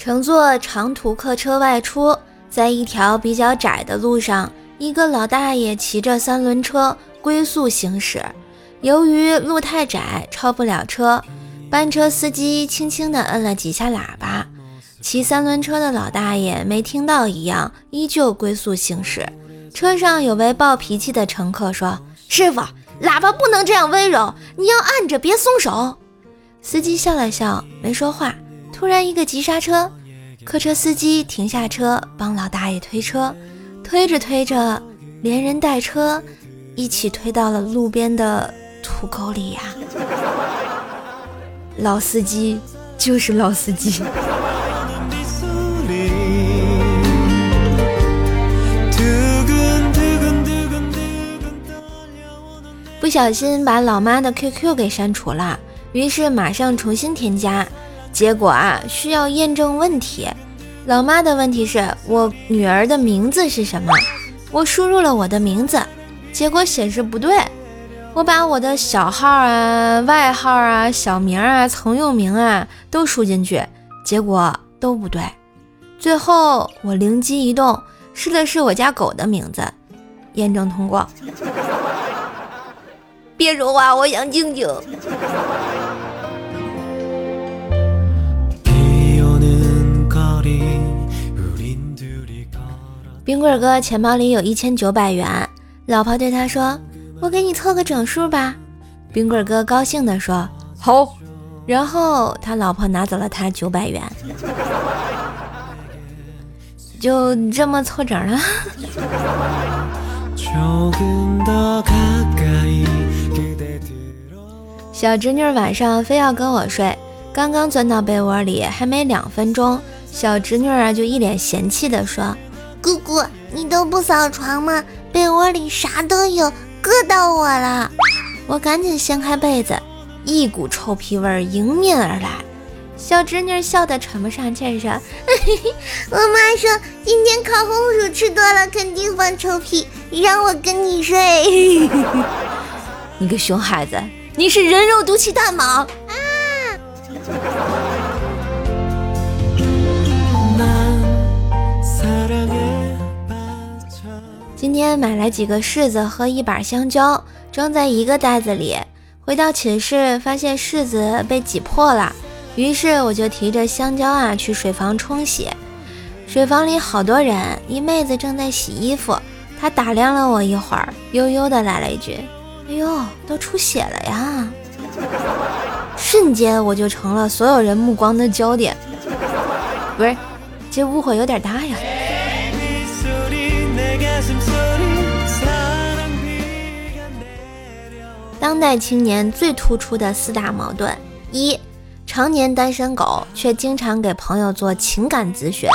乘坐长途客车外出，在一条比较窄的路上，一个老大爷骑着三轮车龟速行驶。由于路太窄，超不了车，班车司机轻轻地摁了几下喇叭，骑三轮车的老大爷没听到一样，依旧龟速行驶。车上有位暴脾气的乘客说：“师傅，喇叭不能这样温柔，你要按着，别松手。”司机笑了笑，没说话。突然一个急刹车，客车司机停下车，帮老大爷推车，推着推着，连人带车一起推到了路边的土沟里呀！老司机就是老司机。不小心把老妈的 QQ 给删除了，于是马上重新添加，结果啊需要验证问题。老妈的问题是我女儿的名字是什么？我输入了我的名字，结果显示不对。我把我的小号啊、外号啊、小名啊、曾用名啊都输进去，结果都不对。最后我灵机一动，试了试我家狗的名字，验证通过。别说话，我想静静。冰棍哥钱包里有一千九百元，老婆对他说：“我给你凑个整数吧。”冰棍哥高兴地说：“好。”然后他老婆拿走了他九百元，就这么凑整了。小侄女晚上非要跟我睡，刚刚钻到被窝里，还没两分钟，小侄女啊就一脸嫌弃的说：“姑姑，你都不扫床吗？被窝里啥都有，硌到我了。”我赶紧掀开被子，一股臭屁味迎面而来。小侄女笑得喘不上气儿，说：“ 我妈说今天烤红薯吃多了，肯定放臭屁，让我跟你睡。”你个熊孩子！你是人肉毒气弹吗？啊！今天买了几个柿子和一把香蕉，装在一个袋子里。回到寝室，发现柿子被挤破了，于是我就提着香蕉啊去水房冲洗。水房里好多人，一妹子正在洗衣服，她打量了我一会儿，悠悠的来了一句。哎呦，都出血了呀！瞬间我就成了所有人目光的焦点。不是，这误会有点大呀。当代青年最突出的四大矛盾：一、常年单身狗却经常给朋友做情感咨询；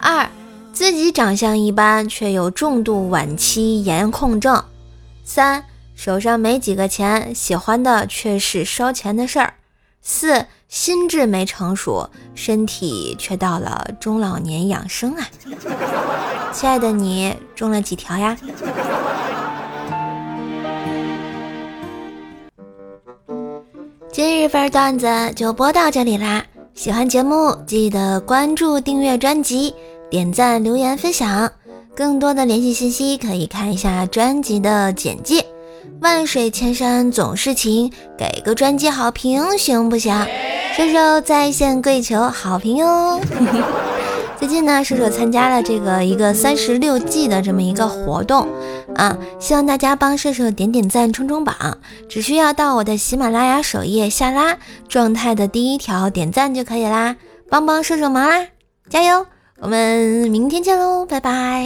二、自己长相一般却有重度晚期颜控症；三。手上没几个钱，喜欢的却是烧钱的事儿。四，心智没成熟，身体却到了中老年养生啊。亲爱的你中了几条呀？今日份段子就播到这里啦！喜欢节目记得关注、订阅专辑、点赞、留言、分享。更多的联系信息可以看一下专辑的简介。万水千山总是情，给个专辑好评行不行？射手在线跪求好评哟！最近呢，射手参加了这个一个三十六计的这么一个活动啊，希望大家帮射手点点赞、冲冲榜，只需要到我的喜马拉雅首页下拉状态的第一条点赞就可以啦，帮帮射手忙啦，加油！我们明天见喽，拜拜。